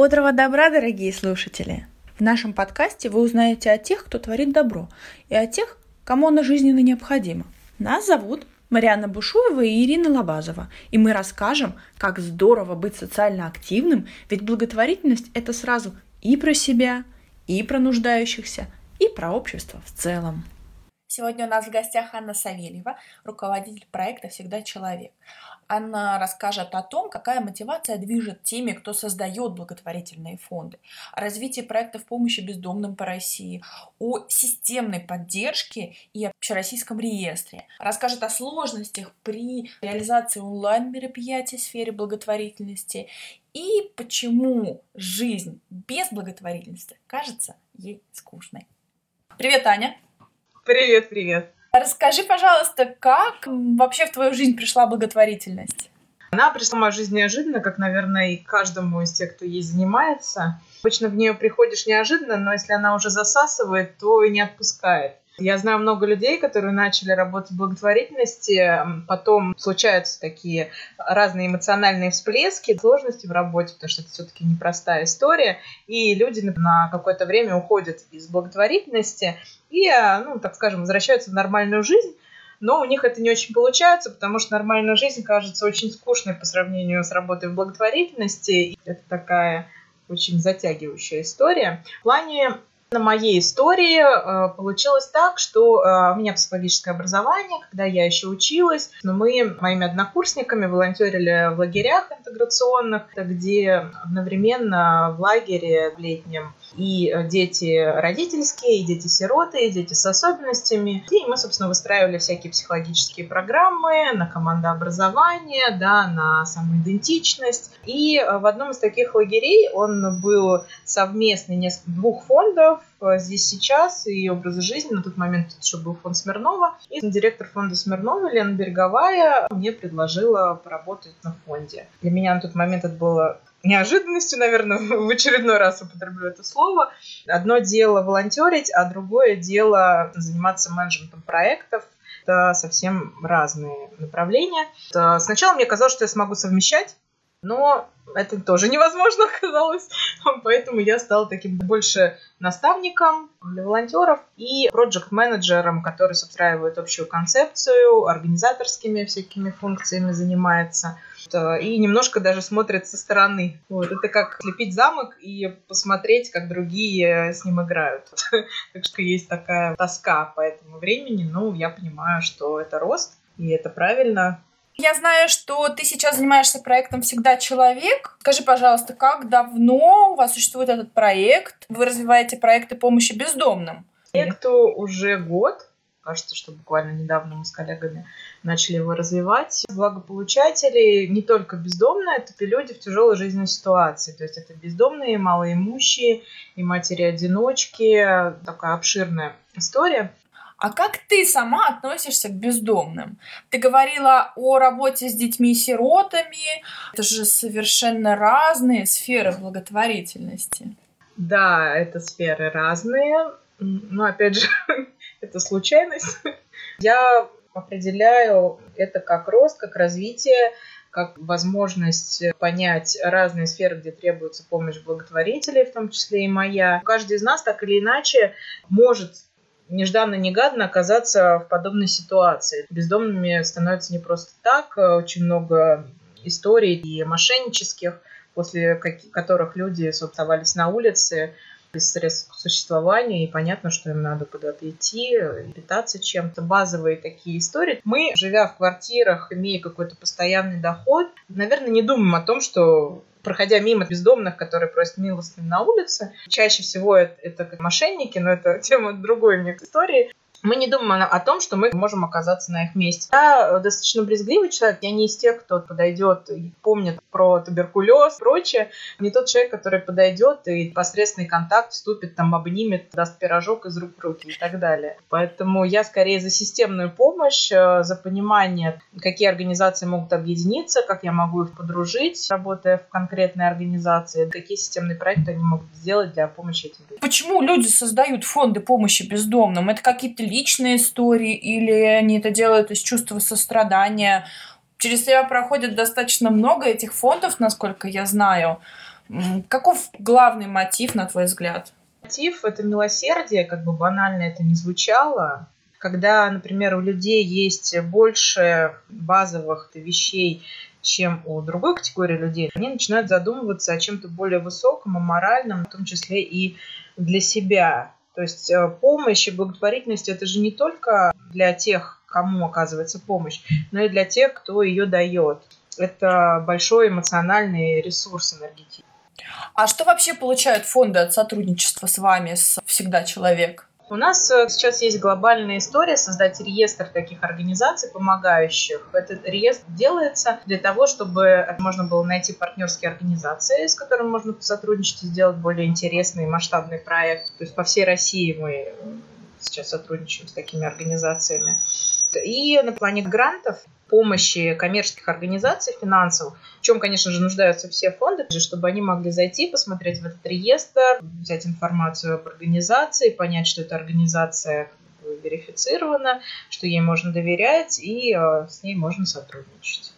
Бодрого добра, дорогие слушатели! В нашем подкасте вы узнаете о тех, кто творит добро, и о тех, кому оно жизненно необходимо. Нас зовут Марианна Бушуева и Ирина Лобазова, и мы расскажем, как здорово быть социально активным, ведь благотворительность – это сразу и про себя, и про нуждающихся, и про общество в целом. Сегодня у нас в гостях Анна Савельева, руководитель проекта «Всегда человек». Анна расскажет о том, какая мотивация движет теми, кто создает благотворительные фонды, о развитии проектов помощи бездомным по России, о системной поддержке и общероссийском реестре. Расскажет о сложностях при реализации онлайн-мероприятий в сфере благотворительности и почему жизнь без благотворительности кажется ей скучной. Привет, Аня! Привет, привет! Расскажи, пожалуйста, как вообще в твою жизнь пришла благотворительность? Она пришла в мою жизнь неожиданно, как, наверное, и каждому из тех, кто ей занимается. Обычно в нее приходишь неожиданно, но если она уже засасывает, то и не отпускает. Я знаю много людей, которые начали работать в благотворительности, потом случаются такие разные эмоциональные всплески, сложности в работе, потому что это все-таки непростая история, и люди на какое-то время уходят из благотворительности и, а, ну, так скажем, возвращаются в нормальную жизнь, но у них это не очень получается, потому что нормальная жизнь кажется очень скучной по сравнению с работой в благотворительности. Это такая очень затягивающая история. В плане на моей истории э, получилось так, что э, у меня психологическое образование, когда я еще училась, но мы моими однокурсниками волонтерили в лагерях интеграционных, где одновременно в лагере в летнем и дети родительские, и дети-сироты, и дети с особенностями. И мы, собственно, выстраивали всякие психологические программы на командообразование, да, на самоидентичность. И э, в одном из таких лагерей он был совместный двух фондов, э, здесь сейчас и образа жизни. На тот момент еще был фонд Смирнова. И директор фонда Смирнова Лена Береговая мне предложила поработать на фонде. Для меня на тот момент это было неожиданностью, наверное, в очередной раз употреблю это слово. Одно дело волонтерить, а другое дело заниматься менеджментом проектов. Это совсем разные направления. Сначала мне казалось, что я смогу совмещать, но это тоже невозможно оказалось. Поэтому я стала таким больше наставником для волонтеров и проект-менеджером, который устраивает общую концепцию, организаторскими всякими функциями занимается – и немножко даже смотрит со стороны. Вот, это как слепить замок и посмотреть, как другие с ним играют. Так что есть такая тоска по этому времени. Ну, я понимаю, что это рост, и это правильно. Я знаю, что ты сейчас занимаешься проектом «Всегда человек». Скажи, пожалуйста, как давно у вас существует этот проект? Вы развиваете проекты помощи бездомным? Проекту уже год. Кажется, что буквально недавно мы с коллегами начали его развивать. Благополучатели не только бездомные, это люди в тяжелой жизненной ситуации. То есть это бездомные, малоимущие и матери-одиночки. Такая обширная история. А как ты сама относишься к бездомным? Ты говорила о работе с детьми-сиротами. Это же совершенно разные сферы благотворительности. Да, это сферы разные. Но опять же, это случайность. Я определяю это как рост, как развитие, как возможность понять разные сферы, где требуется помощь благотворителей, в том числе и моя. Каждый из нас так или иначе может нежданно-негаданно оказаться в подобной ситуации. Бездомными становятся не просто так. Очень много историй и мошеннических, после которых люди оставались на улице, без средств к существованию, и понятно, что им надо куда-то идти, питаться чем-то. Базовые такие истории. Мы, живя в квартирах, имея какой-то постоянный доход, наверное, не думаем о том, что проходя мимо бездомных, которые просят милостыню на улице. Чаще всего это, это мошенники, но это тема другой мне истории мы не думаем о том, что мы можем оказаться на их месте. Я достаточно брезгливый человек, я не из тех, кто подойдет и помнит про туберкулез и прочее. Не тот человек, который подойдет и посредственный контакт вступит, там обнимет, даст пирожок из рук в руки и так далее. Поэтому я скорее за системную помощь, э, за понимание, какие организации могут объединиться, как я могу их подружить, работая в конкретной организации, какие системные проекты они могут сделать для помощи этим людям. Почему люди создают фонды помощи бездомным? Это какие-то личные истории, или они это делают из чувства сострадания. Через себя проходит достаточно много этих фондов, насколько я знаю. Каков главный мотив, на твой взгляд? Мотив — это милосердие, как бы банально это не звучало. Когда, например, у людей есть больше базовых вещей, чем у другой категории людей, они начинают задумываться о чем-то более высоком, о моральном, в том числе и для себя. То есть э, помощь и благотворительность это же не только для тех, кому оказывается помощь, но и для тех, кто ее дает. Это большой эмоциональный ресурс энергетический. А что вообще получают фонды от сотрудничества с вами, с «Всегда человек»? У нас э, сейчас есть глобальная история создать реестр таких организаций, помогающих. Этот реестр делается для того, чтобы можно было найти партнерские организации, с которыми можно сотрудничать и сделать более интересный масштабный проект. То есть по всей России мы сейчас сотрудничаем с такими организациями. И на плане грантов помощи коммерческих организаций финансовых, в чем, конечно же, нуждаются все фонды, чтобы они могли зайти, посмотреть в этот реестр, взять информацию об организации, понять, что эта организация верифицирована, что ей можно доверять и э, с ней можно сотрудничать.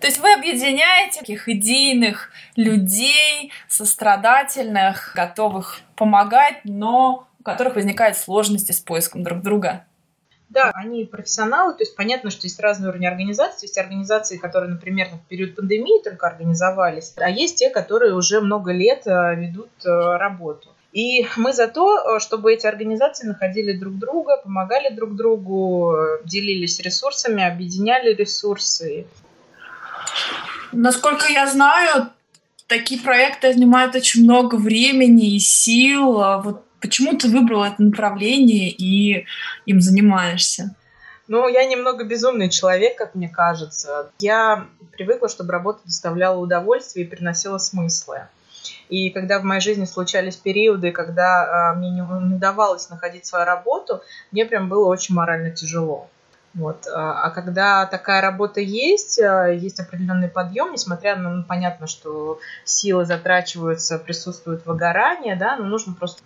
То есть вы объединяете таких идейных людей, сострадательных, готовых помогать, но у которых возникают сложности с поиском друг друга. Да, они профессионалы, то есть понятно, что есть разные уровни организации. Есть организации, которые, например, в период пандемии только организовались, а есть те, которые уже много лет э, ведут э, работу. И мы за то, э, чтобы эти организации находили друг друга, помогали друг другу, делились ресурсами, объединяли ресурсы. Насколько я знаю, такие проекты занимают очень много времени и сил. А вот Почему ты выбрал это направление и им занимаешься? Ну, я немного безумный человек, как мне кажется. Я привыкла, чтобы работа доставляла удовольствие и приносила смыслы. И когда в моей жизни случались периоды, когда э, мне не, не удавалось находить свою работу, мне прям было очень морально тяжело. Вот. А, а когда такая работа есть, а, есть определенный подъем, несмотря на, ну, понятно, что силы затрачиваются, присутствует выгорание, да, но нужно просто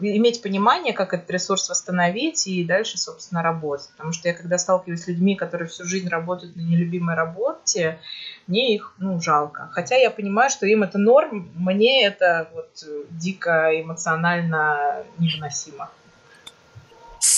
иметь понимание, как этот ресурс восстановить и дальше, собственно, работать. Потому что я когда сталкиваюсь с людьми, которые всю жизнь работают на нелюбимой работе, мне их, ну, жалко. Хотя я понимаю, что им это норм, мне это вот дико эмоционально невыносимо.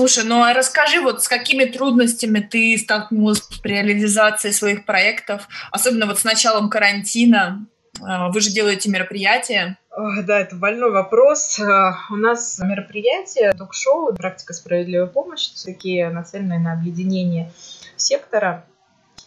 Слушай, ну а расскажи, вот с какими трудностями ты столкнулась при реализации своих проектов, особенно вот с началом карантина? А, вы же делаете мероприятия. Да, это больной вопрос. А, у нас мероприятие, ток-шоу «Практика справедливой помощи», такие нацеленные на объединение сектора.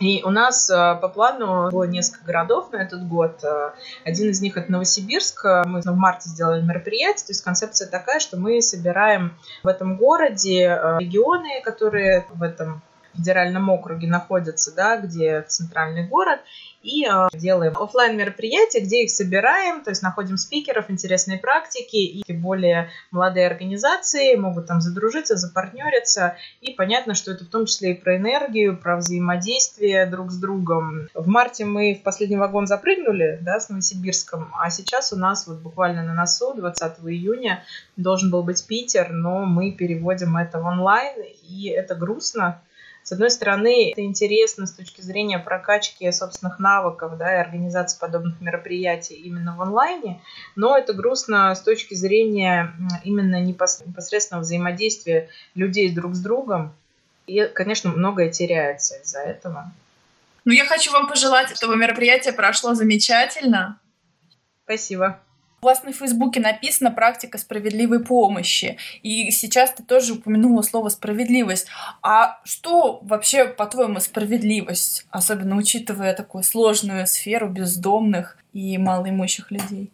И у нас э, по плану было несколько городов на этот год. Э, один из них это Новосибирск. Мы в марте сделали мероприятие. То есть концепция такая, что мы собираем в этом городе э, регионы, которые в этом федеральном округе находятся, да, где центральный город, и э, делаем офлайн мероприятия, где их собираем, то есть находим спикеров, интересные практики, и более молодые организации могут там задружиться, запартнериться, и понятно, что это в том числе и про энергию, про взаимодействие друг с другом. В марте мы в последний вагон запрыгнули, да, с Новосибирском, а сейчас у нас вот буквально на носу 20 июня должен был быть Питер, но мы переводим это в онлайн, и это грустно, с одной стороны, это интересно с точки зрения прокачки собственных навыков да, и организации подобных мероприятий именно в онлайне, но это грустно с точки зрения именно непосредственного взаимодействия людей друг с другом. И, конечно, многое теряется из-за этого. Ну, я хочу вам пожелать, чтобы мероприятие прошло замечательно. Спасибо. У вас на Фейсбуке написано «Практика справедливой помощи», и сейчас ты тоже упомянула слово «справедливость». А что вообще, по-твоему, справедливость, особенно учитывая такую сложную сферу бездомных и малоимущих людей?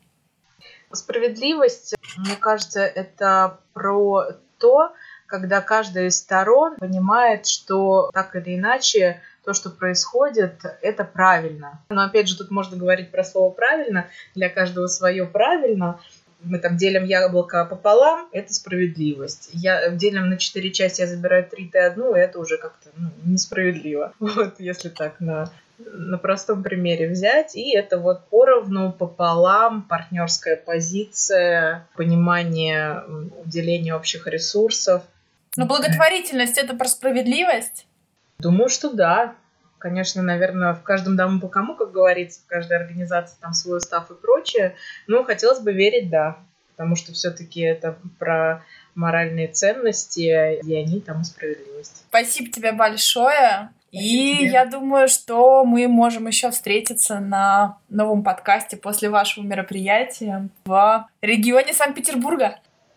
Справедливость, мне кажется, это про то, когда каждая из сторон понимает, что так или иначе то, что происходит, это правильно. Но опять же, тут можно говорить про слово правильно, для каждого свое правильно. Мы там делим яблоко пополам, это справедливость. Я делим на четыре части, я забираю три, ты одну, это уже как-то ну, несправедливо. Вот, если так на на простом примере взять, и это вот поровну, пополам, партнерская позиция, понимание уделения общих ресурсов. Но благотворительность — это про справедливость? Думаю, что да. Конечно, наверное, в каждом дому по кому, как говорится, в каждой организации там свой устав и прочее. Но хотелось бы верить, да. Потому что все-таки это про моральные ценности, и они там и справедливость. Спасибо тебе большое. И я думаю, что мы можем еще встретиться на новом подкасте после вашего мероприятия в регионе Санкт-Петербурга.